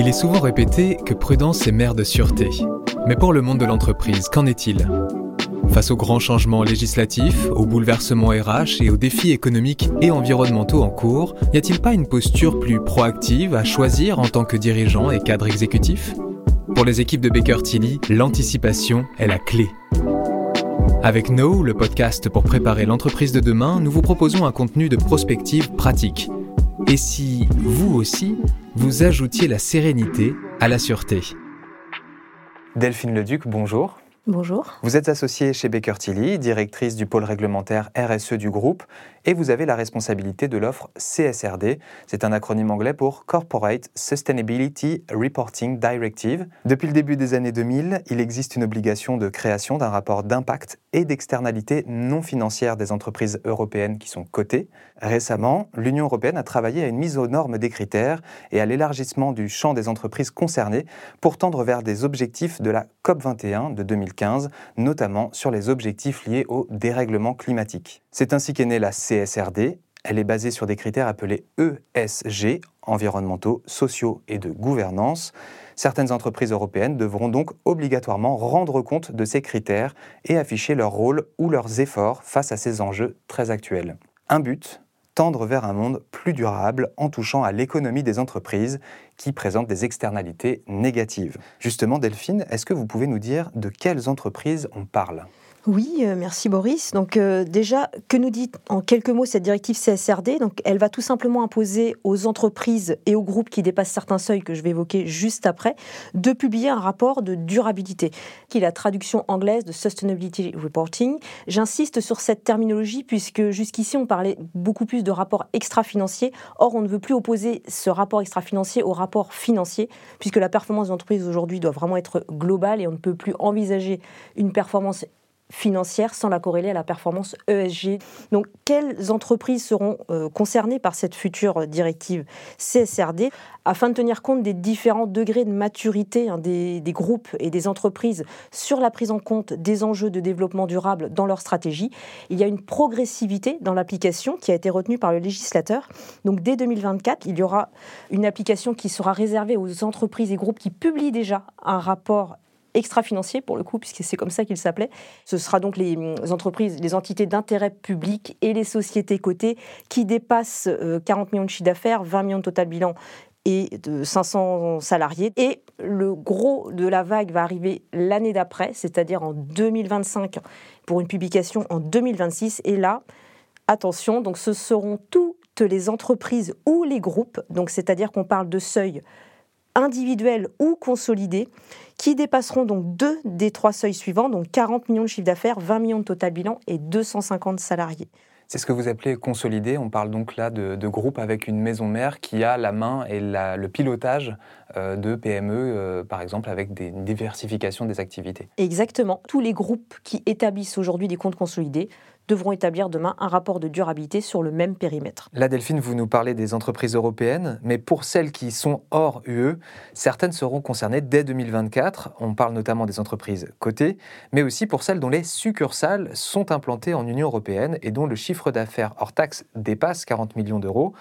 Il est souvent répété que prudence est mère de sûreté. Mais pour le monde de l'entreprise, qu'en est-il? Face aux grands changements législatifs, aux bouleversements RH et aux défis économiques et environnementaux en cours, n'y a-t-il pas une posture plus proactive à choisir en tant que dirigeant et cadre exécutif? Pour les équipes de Baker Tilly, l'anticipation est la clé. Avec No, le podcast pour préparer l'entreprise de demain, nous vous proposons un contenu de prospective pratique. Et si, vous aussi, vous ajoutiez la sérénité à la sûreté Delphine Leduc, bonjour. Bonjour. Vous êtes associée chez Baker Tilly, directrice du pôle réglementaire RSE du groupe, et vous avez la responsabilité de l'offre CSRD. C'est un acronyme anglais pour Corporate Sustainability Reporting Directive. Depuis le début des années 2000, il existe une obligation de création d'un rapport d'impact et d'externalité non financière des entreprises européennes qui sont cotées. Récemment, l'Union européenne a travaillé à une mise aux normes des critères et à l'élargissement du champ des entreprises concernées pour tendre vers des objectifs de la COP21 de 2015, notamment sur les objectifs liés au dérèglement climatique. C'est ainsi qu'est née la CSRD. Elle est basée sur des critères appelés ESG, environnementaux, sociaux et de gouvernance. Certaines entreprises européennes devront donc obligatoirement rendre compte de ces critères et afficher leur rôle ou leurs efforts face à ces enjeux très actuels. Un but, tendre vers un monde plus durable en touchant à l'économie des entreprises qui présentent des externalités négatives. Justement, Delphine, est-ce que vous pouvez nous dire de quelles entreprises on parle? Oui, euh, merci Boris. Donc euh, déjà, que nous dit en quelques mots cette directive CSRD Donc elle va tout simplement imposer aux entreprises et aux groupes qui dépassent certains seuils que je vais évoquer juste après de publier un rapport de durabilité, qui est la traduction anglaise de Sustainability Reporting. J'insiste sur cette terminologie puisque jusqu'ici on parlait beaucoup plus de rapport extra-financier. Or, on ne veut plus opposer ce rapport extra-financier au rapport financier puisque la performance des entreprises aujourd'hui doit vraiment être globale et on ne peut plus envisager une performance financière sans la corréler à la performance ESG. Donc, quelles entreprises seront euh, concernées par cette future directive CSRD afin de tenir compte des différents degrés de maturité hein, des, des, groupes et des entreprises sur la prise en compte des enjeux de développement durable dans leur stratégie? Il y a une progressivité dans l'application qui a été retenue par le législateur. Donc, dès 2024, il y aura une application qui sera réservée aux entreprises et groupes qui publient déjà un rapport extra-financier pour le coup, puisque c'est comme ça qu'il s'appelait. Ce sera donc les hum, entreprises, les entités d'intérêt public et les sociétés cotées qui dépassent 40 euh, millions de chiffre d'affaires, 20 millions de total bilan et de 500 salariés. Et le gros de la vague va arriver l'année d'après, c'est-à-dire en 2025, pour une publication en 2026. Et là, attention, donc ce seront toutes les entreprises ou les groupes, donc c'est-à-dire qu'on parle de seuil individuels ou consolidés, qui dépasseront donc deux des trois seuils suivants, donc 40 millions de chiffre d'affaires, 20 millions de total bilan et 250 salariés. C'est ce que vous appelez consolidé. On parle donc là de, de groupes avec une maison mère qui a la main et le pilotage euh, de PME, euh, par exemple, avec des, une diversification des activités. Exactement. Tous les groupes qui établissent aujourd'hui des comptes consolidés devront établir demain un rapport de durabilité sur le même périmètre. Là, Delphine, vous nous parlez des entreprises européennes, mais pour celles qui sont hors UE, certaines seront concernées dès 2024. On parle notamment des entreprises cotées, mais aussi pour celles dont les succursales sont implantées en Union européenne et dont le chiffre d'affaires hors taxe dépasse 40 millions d'euros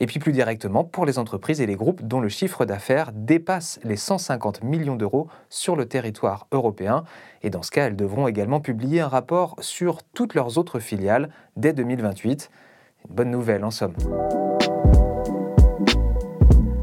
et puis plus directement pour les entreprises et les groupes dont le chiffre d'affaires dépasse les 150 millions d'euros sur le territoire européen. Et dans ce cas, elles devront également publier un rapport sur toutes leurs autres filiales dès 2028. Une bonne nouvelle en somme.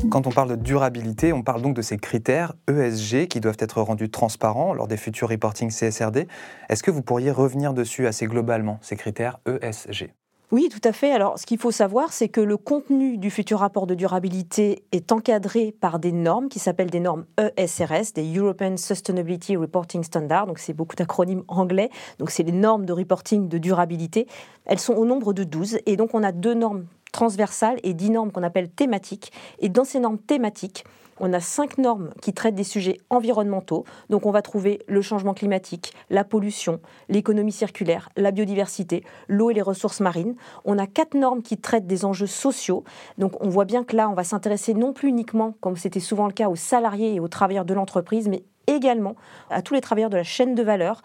Quand on parle de durabilité, on parle donc de ces critères ESG qui doivent être rendus transparents lors des futurs reporting CSRD. Est-ce que vous pourriez revenir dessus assez globalement, ces critères ESG oui, tout à fait. Alors, ce qu'il faut savoir, c'est que le contenu du futur rapport de durabilité est encadré par des normes qui s'appellent des normes ESRS, des European Sustainability Reporting Standards. Donc, c'est beaucoup d'acronymes anglais. Donc, c'est les normes de reporting de durabilité. Elles sont au nombre de 12. Et donc, on a deux normes transversales et dix normes qu'on appelle thématiques. Et dans ces normes thématiques, on a cinq normes qui traitent des sujets environnementaux. Donc on va trouver le changement climatique, la pollution, l'économie circulaire, la biodiversité, l'eau et les ressources marines. On a quatre normes qui traitent des enjeux sociaux. Donc on voit bien que là, on va s'intéresser non plus uniquement, comme c'était souvent le cas, aux salariés et aux travailleurs de l'entreprise, mais également à tous les travailleurs de la chaîne de valeur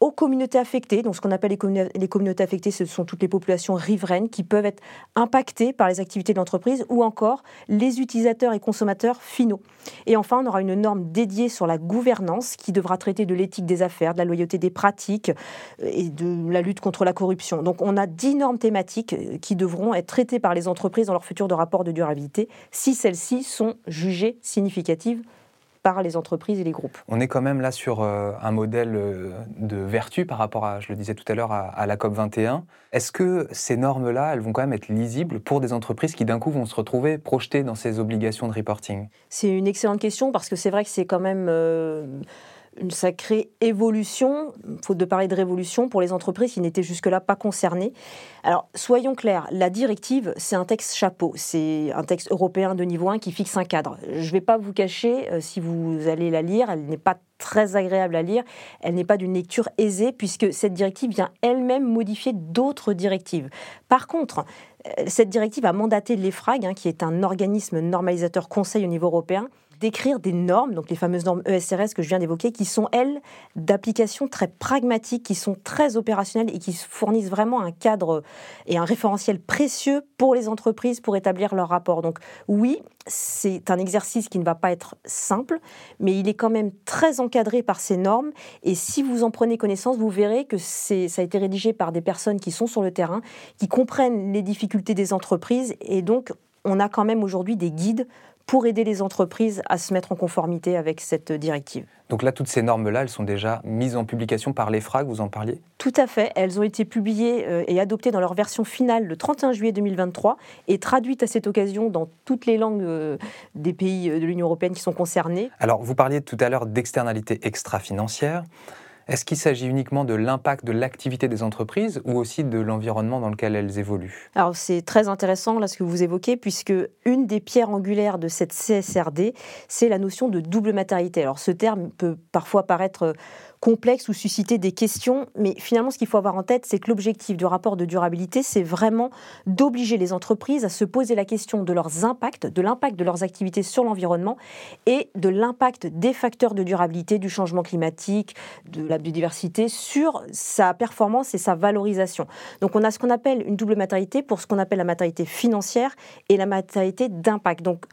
aux communautés affectées. Donc, ce qu'on appelle les, communautés affectées, ce sont toutes les populations riveraines qui peuvent être impactées par les activités de l'entreprise ou encore les utilisateurs et consommateurs finaux. Et enfin, on aura une norme dédiée sur la gouvernance qui devra traiter de l'éthique des affaires, de la loyauté des pratiques euh, et de la lutte contre la corruption. Donc, on a dix normes thématiques euh, qui devront être traitées par les entreprises dans leur futur de rapport de durabilité si celles-ci sont jugées significatives par les entreprises et les groupes. On est quand même là sur euh, un modèle euh, de vertu par rapport à, je le disais tout à l'heure, à, la COP 21. Est-ce que ces normes-là, elles vont quand même être lisibles pour des entreprises qui d'un coup vont se retrouver projetées dans ces obligations de reporting? C'est une excellente question parce que c'est vrai que c'est quand même... Euh, une sacrée évolution, faute de parler de révolution, pour les entreprises qui n'étaient jusque-là pas concernées. Alors, soyons clairs, la directive, c'est un texte chapeau, c'est un texte européen de niveau 1 qui fixe un cadre. Je ne vais pas vous cacher, euh, si vous allez la lire, elle n'est pas très agréable à lire, elle n'est pas d'une lecture aisée, puisque cette directive vient elle-même modifier d'autres directives. Par contre, euh, cette directive a mandaté l'EFRAG, hein, qui est un organisme normalisateur conseil au niveau européen, d'écrire des normes, donc les fameuses normes ESRS que je viens d'évoquer, qui sont, elles, d'application très pragmatiques, qui sont très opérationnelles et qui fournissent vraiment un cadre et un référentiel précieux pour les entreprises pour établir leur rapport. Donc oui, c'est un exercice qui ne va pas être simple, mais il est quand même très encadré par ces normes. Et si vous en prenez connaissance, vous verrez que ça a été rédigé par des personnes qui sont sur le terrain, qui comprennent les difficultés des entreprises. Et donc, on a quand même aujourd'hui des guides pour aider les entreprises à se mettre en conformité avec cette directive. Donc là, toutes ces normes-là, elles sont déjà mises en publication par l'EFRAG, vous en parliez? Tout à fait. Elles ont été publiées euh, et adoptées dans leur version finale le 31 juillet 2023 et traduites à cette occasion dans toutes les langues euh, des pays euh, de l'Union européenne qui sont concernés. Alors, vous parliez tout à l'heure d'externalités extra-financières. Est-ce qu'il s'agit uniquement de l'impact de l'activité des entreprises ou aussi de l'environnement dans lequel elles évoluent? Alors c'est très intéressant là ce que vous évoquez puisque une des pierres angulaires de cette CSRD, c'est la notion de double matérialité. Alors ce terme peut parfois paraître complexe ou susciter des questions. Mais finalement, ce qu'il faut avoir en tête, c'est que l'objectif du rapport de durabilité, c'est vraiment d'obliger les entreprises à se poser la question de leurs impacts, de l'impact de leurs activités sur l'environnement et de l'impact des facteurs de durabilité, du changement climatique, de la biodiversité sur sa performance et sa valorisation. Donc on a ce qu'on appelle une double matérialité pour ce qu'on appelle la matérialité financière et la matérialité d'impact. Donc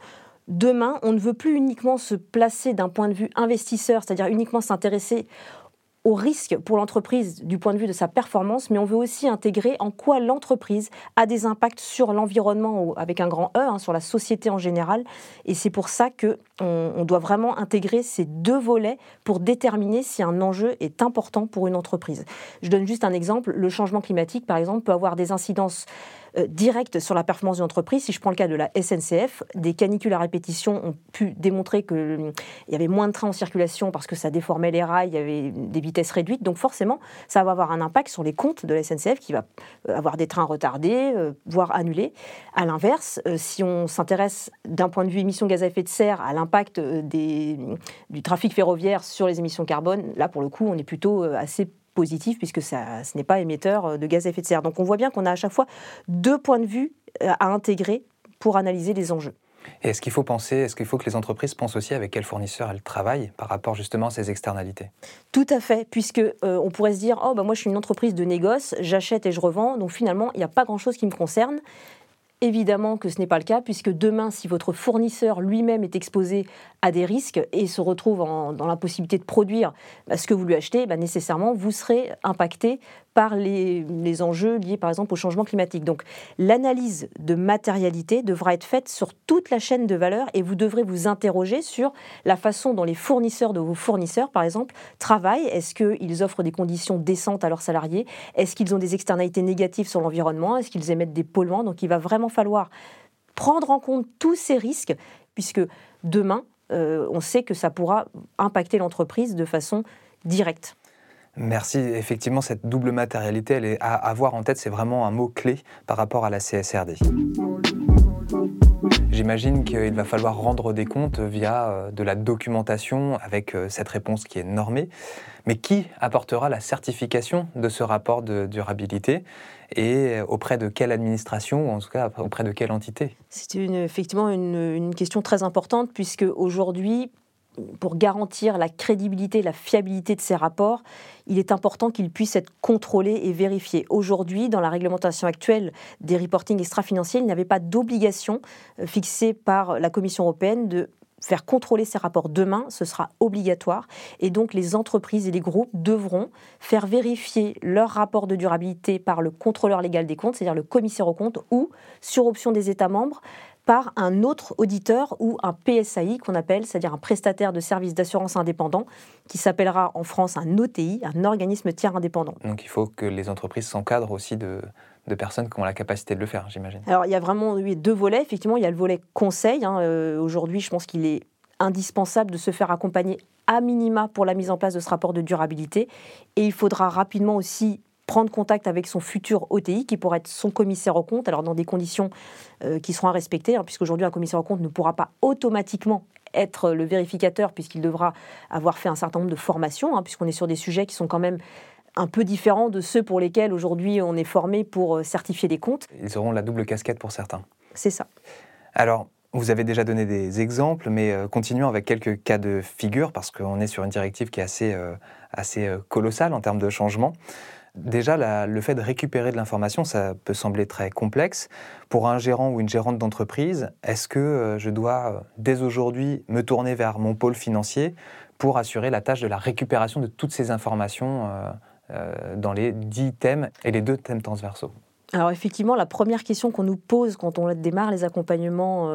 demain, on ne veut plus uniquement se placer d'un point de vue investisseur, c'est-à-dire uniquement s'intéresser au risque pour l'entreprise du point de vue de sa performance, mais on veut aussi intégrer en quoi l'entreprise a des impacts sur l'environnement avec un grand E, hein, sur la société en général. Et c'est pour ça que on, doit vraiment intégrer ces deux volets pour déterminer si un enjeu est important pour une entreprise. Je donne juste un exemple. Le changement climatique, par exemple, peut avoir des incidences euh, directes sur la performance d'une entreprise. Si je prends le cas de la SNCF, des canicules à répétition ont pu démontrer qu'il hum, y avait moins de trains en circulation parce que ça déformait les rails, il y avait des vitesses réduites. Donc forcément, ça va avoir un impact sur les comptes de la SNCF qui va euh, avoir des trains retardés, euh, voire annulés. À l'inverse, si on s'intéresse d'un point de vue émissions gaz à effet de serre à l'impact du trafic ferroviaire sur les émissions carbone, là pour le coup, on est plutôt assez positif puisque ça, ce n'est pas émetteur euh, de gaz à effet de serre. Donc on voit bien qu'on a à chaque fois deux points de vue euh, à intégrer pour analyser les enjeux. Et est-ce qu'il faut penser, est-ce qu'il faut que les entreprises pensent aussi avec quels fournisseurs elles travaillent par rapport justement à ces externalités? Tout à fait, puisque euh, on pourrait se dire oh bah moi je suis une entreprise de négoce, j'achète et je revends, donc finalement il n'y a pas grand-chose qui me concerne. Évidemment que ce n'est pas le cas, puisque demain, si votre fournisseur lui-même est exposé à des risques et se retrouve dans l'impossibilité de produire bah, ce que vous lui achetez, bah, nécessairement, vous serez impacté par les, enjeux liés par exemple au changement climatique. Donc l'analyse de matérialité devra être faite sur toute la chaîne de valeur et vous devrez vous interroger sur la façon dont les fournisseurs de vos fournisseurs, par exemple, travaillent. Est-ce qu'ils offrent des conditions décentes à leurs salariés? Est-ce qu'ils ont des externalités négatives sur l'environnement? Est-ce qu'ils émettent des polluants? Donc il va vraiment falloir prendre en compte tous ces risques puisque demain, euh, on sait que ça pourra impacter l'entreprise de façon directe. Merci. Effectivement, cette double matérialité, à avoir en tête, c'est vraiment un mot-clé par rapport à la CSRD. J'imagine qu'il va falloir rendre des comptes via euh, de la documentation avec euh, cette réponse qui est normée. Mais qui apportera la certification de ce rapport de durabilité et auprès de quelle administration ou en tout cas auprès de quelle entité? C'est effectivement une question très importante puisque aujourd'hui, pour garantir la crédibilité, la fiabilité de ces rapports, il est important qu'ils puissent être contrôlés et vérifiés. Aujourd'hui, dans la réglementation actuelle des reportings extra-financiers, il n'y avait pas d'obligation euh, fixée par la Commission européenne de faire contrôler ces rapports demain, ce sera obligatoire. Et donc les entreprises et les groupes devront faire vérifier leurs rapports de durabilité par le contrôleur légal des comptes, c'est-à-dire le commissaire aux comptes, ou, sur option des États membres, par un autre auditeur ou un PSAI qu'on appelle, c'est-à-dire un prestataire de services d'assurance indépendant, qui s'appellera en France un OTI, un organisme tiers indépendant. Donc il faut que les entreprises s'encadrent aussi de, personnes qui ont la capacité de le faire, j'imagine. Alors il y a vraiment deux volets. Effectivement, il y a le volet conseil. Hein. Euh, aujourd'hui, je pense qu'il est indispensable de se faire accompagner à minima pour la mise en place de ce rapport de durabilité. Et il faudra rapidement aussi prendre contact avec son futur OTI, qui pourrait être son commissaire au compte, alors dans des conditions euh, qui seront à respecter, hein, puisqu'aujourd'hui un commissaire au compte ne pourra pas automatiquement être le vérificateur, puisqu'il devra avoir fait un certain nombre de formations, hein, puisqu'on est sur des sujets qui sont quand même un peu différents de ceux pour lesquels aujourd'hui on est formé pour euh, certifier des comptes. Ils auront la double casquette pour certains. C'est ça. Alors, vous avez déjà donné des exemples, mais euh, continuons avec quelques cas de figure, parce qu'on est sur une directive qui est assez, assez colossale en termes de changement. Déjà, le fait de récupérer de l'information, ça peut sembler très complexe. Pour un gérant ou une gérante d'entreprise, est-ce que euh, je dois, euh, dès aujourd'hui, me tourner vers mon pôle financier pour assurer la tâche de la récupération de toutes ces informations euh, dans les dix thèmes et les deux thèmes transversaux. Alors effectivement, la première question qu'on nous pose quand on démarre les accompagnements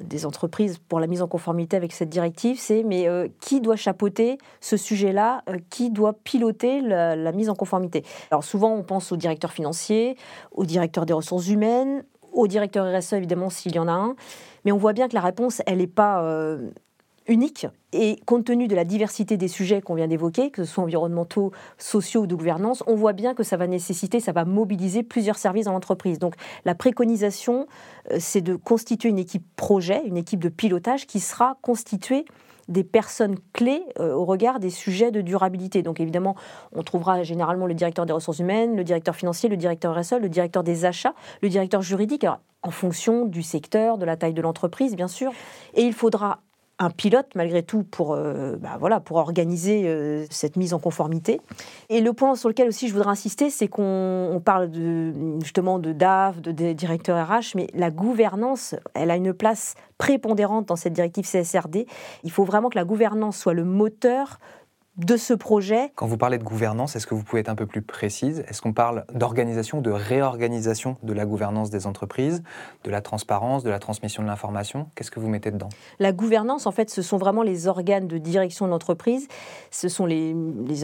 des entreprises pour la mise en conformité avec cette directive, c'est mais euh, qui doit chapeauter ce sujet-là euh, Qui doit piloter la, mise en conformité? Alors souvent, on pense au directeur financier, au directeur des ressources humaines, au directeur RSE évidemment s'il y en a un, mais on voit bien que la réponse, elle n'est pas euh, unique. Et compte tenu de la diversité des sujets qu'on vient d'évoquer, que ce soit environnementaux, sociaux ou de gouvernance, on voit bien que ça va nécessiter, ça va mobiliser plusieurs services dans l'entreprise. Donc la préconisation, euh, c'est de constituer une équipe projet, une équipe de pilotage qui sera constituée des personnes clés euh, au regard des sujets de durabilité. Donc évidemment, on trouvera généralement le directeur des ressources humaines, le directeur financier, le directeur RSE, le directeur des achats, le directeur juridique, en fonction du secteur, de la taille de l'entreprise, bien sûr. Et il faudra un pilote malgré tout pour, euh, bah, voilà, pour organiser euh, cette mise en conformité. Et le point sur lequel aussi je voudrais insister, c'est qu'on parle de, justement de DAF, de, de directeur RH, mais la gouvernance, elle a une place prépondérante dans cette directive CSRD. Il faut vraiment que la gouvernance soit le moteur de ce projet. Quand vous parlez de gouvernance, est-ce que vous pouvez être un peu plus précise? Est-ce qu'on parle d'organisation, de réorganisation de la gouvernance des entreprises, de la transparence, de la transmission de l'information? Qu'est-ce que vous mettez dedans? La gouvernance, en fait, ce sont vraiment les organes de direction de l'entreprise. Ce sont les,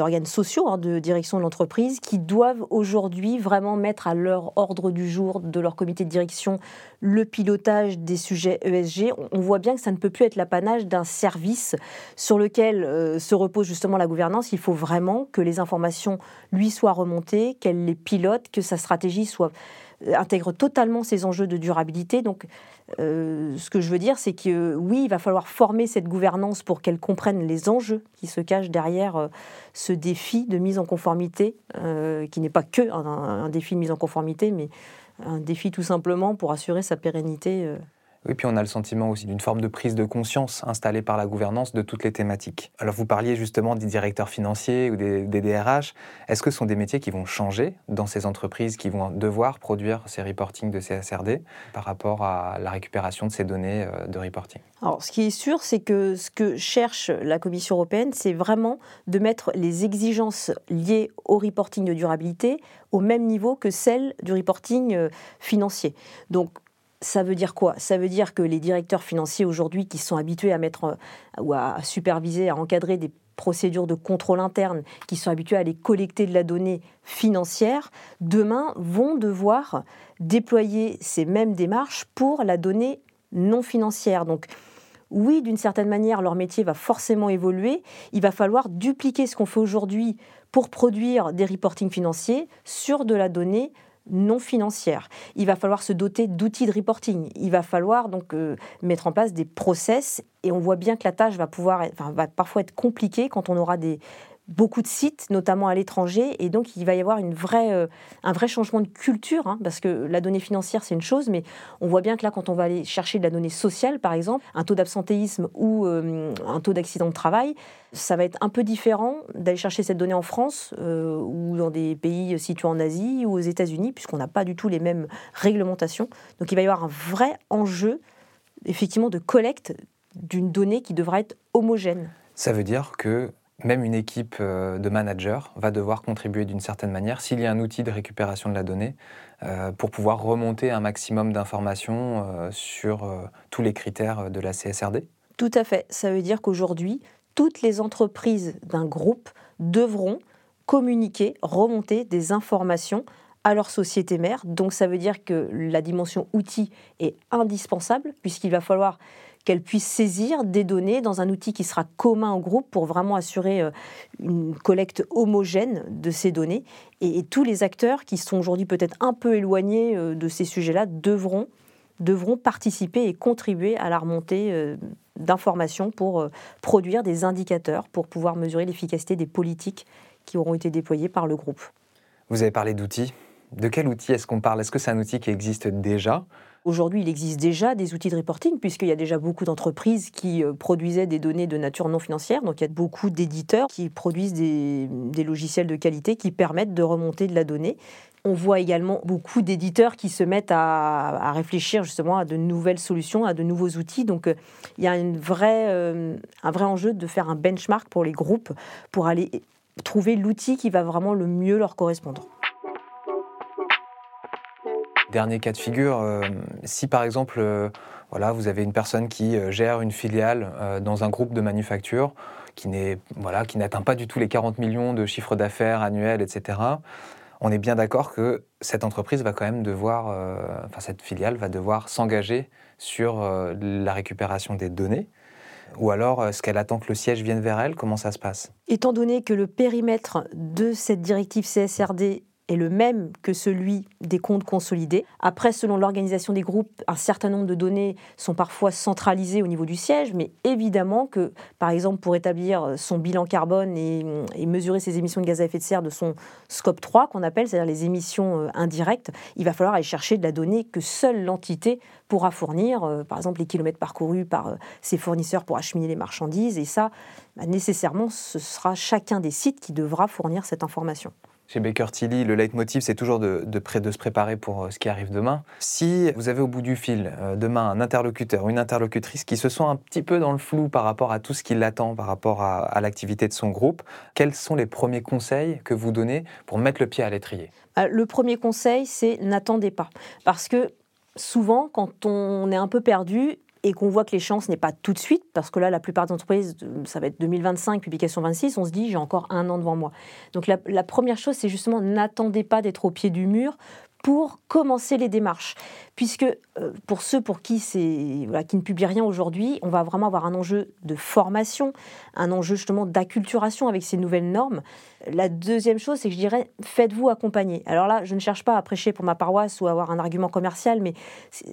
organes sociaux hein, de direction de l'entreprise qui doivent aujourd'hui vraiment mettre à leur ordre du jour de leur comité de direction le pilotage des sujets ESG. On voit bien que ça ne peut plus être l'apanage d'un service sur lequel euh, se repose justement la gouvernance. Il faut vraiment que les informations lui soient remontées, qu'elle les pilote, que sa stratégie soit euh, intègre totalement ces enjeux de durabilité. Donc, euh, ce que je veux dire, c'est que oui, il va falloir former cette gouvernance pour qu'elle comprenne les enjeux qui se cachent derrière ce défi de mise en conformité, qui n'est pas que un, défi de mise en conformité, mais un défi tout simplement pour assurer sa pérennité. Oui, puis on a le sentiment aussi d'une forme de prise de conscience installée par la gouvernance de toutes les thématiques. Alors vous parliez justement des directeurs financiers ou des, DRH. Est-ce que ce sont des métiers qui vont changer dans ces entreprises qui vont devoir produire ces reportings de CSRD par rapport à la récupération de ces données euh, de reporting? Alors ce qui est sûr, c'est que ce que cherche la Commission européenne, c'est vraiment de mettre les exigences liées au reporting de durabilité au même niveau que celles du reporting euh, financier. Donc ça veut dire quoi? Ça veut dire que les directeurs financiers aujourd'hui qui sont habitués à mettre euh, ou à superviser, à encadrer des procédures de contrôle interne, qui sont habitués à aller collecter de la donnée financière, demain vont devoir déployer ces mêmes démarches pour la donnée non financière. Donc oui, d'une certaine manière, leur métier va forcément évoluer. Il va falloir dupliquer ce qu'on fait aujourd'hui pour produire des reportings financiers sur de la donnée non financière. Il va falloir se doter d'outils de reporting. Il va falloir donc euh, mettre en place des process et on voit bien que la tâche va pouvoir, va parfois être compliquée quand on aura des beaucoup de sites, notamment à l'étranger, et donc il va y avoir une vraie, euh, un vrai changement de culture, hein, parce que la donnée financière c'est une chose, mais on voit bien que là quand on va aller chercher de la donnée sociale, par exemple, un taux d'absentéisme ou euh, un taux d'accident de travail, ça va être un peu différent d'aller chercher cette donnée en France euh, ou dans des pays situés en Asie ou aux États-Unis, puisqu'on n'a pas du tout les mêmes réglementations. Donc il va y avoir un vrai enjeu, effectivement, de collecte d'une donnée qui devra être homogène. Ça veut dire que même une équipe euh, de managers va devoir contribuer d'une certaine manière, s'il y a un outil de récupération de la donnée, euh, pour pouvoir remonter un maximum d'informations euh, sur tous les critères de la CSRD Tout à fait. Ça veut dire qu'aujourd'hui, toutes les entreprises d'un groupe devront communiquer, remonter des informations à leur société mère. Donc ça veut dire que la dimension outil est indispensable puisqu'il va falloir qu'elle puisse saisir des données dans un outil qui sera commun au groupe pour vraiment assurer euh, une collecte homogène de ces données. Et, tous les acteurs qui sont aujourd'hui peut-être un peu éloignés euh, de ces sujets-là devront, devront participer et contribuer à la remontée euh, d'informations pour produire des indicateurs, pour pouvoir mesurer l'efficacité des politiques qui auront été déployées par le groupe. Vous avez parlé d'outils. De quel outil est-ce qu'on parle? Est-ce que c'est un outil qui existe déjà? Aujourd'hui, il existe déjà des outils de reporting, puisqu'il y a déjà beaucoup d'entreprises qui euh, produisaient des données de nature non financière. Donc il y a beaucoup d'éditeurs qui produisent des, logiciels de qualité qui permettent de remonter de la donnée. On voit également beaucoup d'éditeurs qui se mettent à, réfléchir justement à de nouvelles solutions, à de nouveaux outils. Donc euh, il y a une euh, un vrai enjeu de faire un benchmark pour les groupes pour aller trouver l'outil qui va vraiment le mieux leur correspondre. Dernier cas de figure, euh, si par exemple euh, voilà, vous avez une personne qui euh, gère une filiale dans un groupe de manufacture qui n'est voilà, n'atteint pas du tout les 40 millions de chiffre d'affaires annuels, etc. On est bien d'accord que cette entreprise va quand même devoir, enfin cette filiale va devoir s'engager sur la récupération des données. Ou alors, est-ce qu'elle attend que le siège vienne vers elle? Comment ça se passe? Étant donné que le périmètre de cette directive CSRD est le même que celui des comptes consolidés. Après, selon l'organisation des groupes, un certain nombre de données sont parfois centralisées au niveau du siège, mais évidemment que, par exemple, pour établir son bilan carbone et, mesurer ses émissions de gaz à effet de serre de son scope 3, qu'on appelle, c'est-à-dire les émissions euh, indirectes, il va falloir aller chercher de la donnée que seule l'entité pourra fournir, euh, par exemple les kilomètres parcourus par euh, ses fournisseurs pour acheminer les marchandises, et ça, bah, nécessairement, ce sera chacun des sites qui devra fournir cette information. Chez Baker Tilly, le leitmotiv, c'est toujours de, se préparer pour euh, ce qui arrive demain. Si vous avez au bout du fil euh, demain un interlocuteur, une interlocutrice qui se sent un petit peu dans le flou par rapport à tout ce qui l'attend, par rapport à, l'activité de son groupe, quels sont les premiers conseils que vous donnez pour mettre le pied à l'étrier? Euh, Le premier conseil, c'est n'attendez pas. Parce que souvent, quand on est un peu perdu, et qu'on voit que l'échéance n'est pas tout de suite, parce que là, la plupart des entreprises, ça va être 2025, publication 26, on se dit, j'ai encore un an devant moi. Donc la, première chose, c'est justement, n'attendez pas d'être au pied du mur pour commencer les démarches. Puisque euh, pour ceux pour qui, voilà, qui ne publient rien aujourd'hui, on va vraiment avoir un enjeu de formation, un enjeu justement d'acculturation avec ces nouvelles normes. La deuxième chose, c'est que je dirais, faites-vous accompagner. Alors là, je ne cherche pas à prêcher pour ma paroisse ou avoir un argument commercial, mais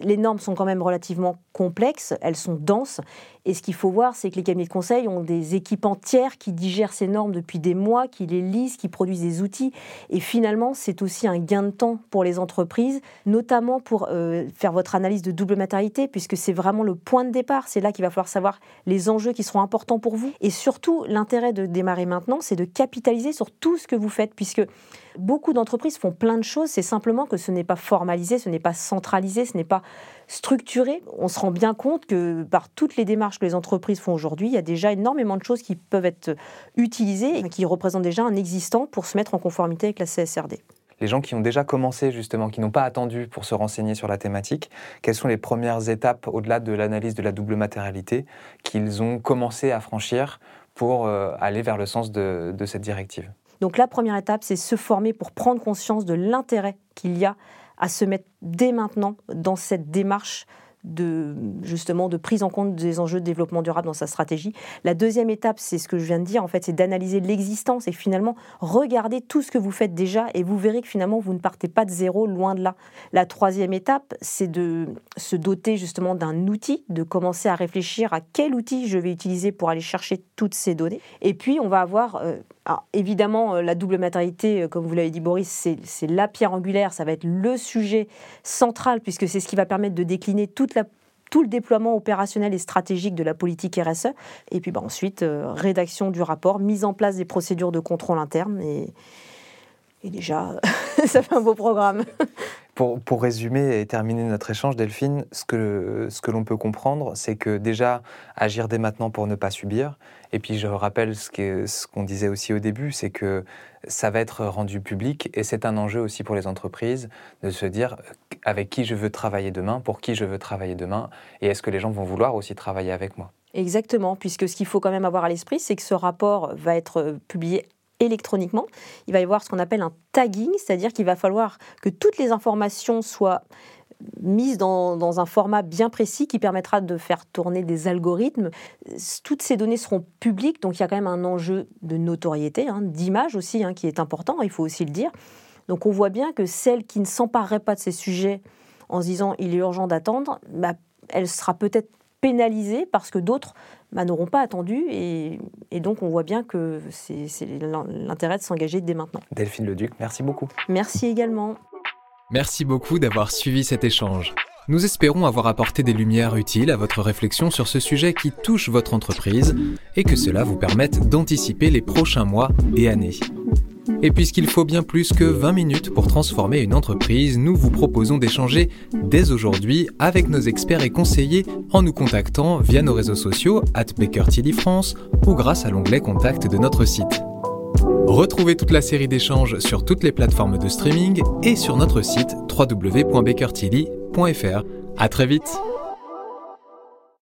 les normes sont quand même relativement complexes, elles sont denses, et ce qu'il faut voir, c'est que les cabinets de conseil ont des équipes entières qui digèrent ces normes depuis des mois, qui les lisent, qui produisent des outils, et finalement, c'est aussi un gain de temps pour les entreprises, notamment pour euh, faire votre analyse de double matérialité, puisque c'est vraiment le point de départ, c'est là qu'il va falloir savoir les enjeux qui seront importants pour vous, et surtout, l'intérêt de démarrer maintenant, c'est de capitaliser sur tout ce que vous faites, puisque beaucoup d'entreprises font plein de choses, c'est simplement que ce n'est pas formalisé, ce n'est pas centralisé, ce n'est pas structuré. On se rend bien compte que par toutes les démarches que les entreprises font aujourd'hui, il y a déjà énormément de choses qui peuvent être utilisées et qui représentent déjà un existant pour se mettre en conformité avec la CSRD les gens qui ont déjà commencé justement, qui n'ont pas attendu pour se renseigner sur la thématique, quelles sont les premières étapes au-delà de l'analyse de la double matérialité qu'ils ont commencé à franchir pour euh, aller vers le sens de, cette directive. Donc la première étape, c'est se former pour prendre conscience de l'intérêt qu'il y a à se mettre dès maintenant dans cette démarche de justement de prise en compte des enjeux de développement durable dans sa stratégie. La deuxième étape, c'est ce que je viens de dire, en fait, c'est d'analyser l'existence et finalement regarder tout ce que vous faites déjà et vous verrez que finalement vous ne partez pas de zéro, loin de là. La troisième étape, c'est de se doter justement d'un outil, de commencer à réfléchir à quel outil je vais utiliser pour aller chercher toutes ces données. Et puis on va avoir euh, évidemment euh, la double matérialité, euh, comme vous l'avez dit Boris, c'est la pierre angulaire, ça va être le sujet central puisque c'est ce qui va permettre de décliner tout le déploiement opérationnel et stratégique de la politique RSE. Et puis bah, ensuite, euh, rédaction du rapport, mise en place des procédures de contrôle interne. Et déjà, ça fait un beau programme. Pour, résumer et terminer notre échange, Delphine, ce que, ce que l'on peut comprendre, c'est que déjà, agir dès maintenant pour ne pas subir. Et puis, je rappelle ce qu'on disait aussi au début, c'est que ça va être rendu public et c'est un enjeu aussi pour les entreprises de se dire avec qui je veux travailler demain, pour qui je veux travailler demain, et est-ce que les gens vont vouloir aussi travailler avec moi Exactement, puisque ce qu'il faut quand même avoir à l'esprit, c'est que ce rapport va être publié électroniquement. Il va y avoir ce qu'on appelle un tagging, c'est-à-dire qu'il va falloir que toutes les informations soient mises dans, un format bien précis qui permettra de faire tourner des algorithmes. Toutes ces données seront publiques, donc il y a quand même un enjeu de notoriété, hein, d'image aussi, hein, qui est important, il faut aussi le dire. Donc on voit bien que celle qui ne s'emparerait pas de ces sujets en se disant il est urgent d'attendre, bah, elle sera peut-être pénalisée parce que d'autres bah, n'auront pas attendu. Et, donc, on voit bien que c'est l'intérêt de s'engager dès maintenant. Delphine Leduc, merci beaucoup. Merci également. Merci beaucoup d'avoir suivi cet échange. Nous espérons avoir apporté des lumières utiles à votre réflexion sur ce sujet qui touche votre entreprise et que cela vous permette d'anticiper les prochains mois et années. Et puisqu'il faut bien plus que 20 minutes pour transformer une entreprise, nous vous proposons d'échanger dès aujourd'hui avec nos experts et conseillers en nous contactant via nos réseaux sociaux at France ou grâce à l'onglet Contact de notre site. Retrouvez toute la série d'échanges sur toutes les plateformes de streaming et sur notre site www.bakertilly.fr. À très vite!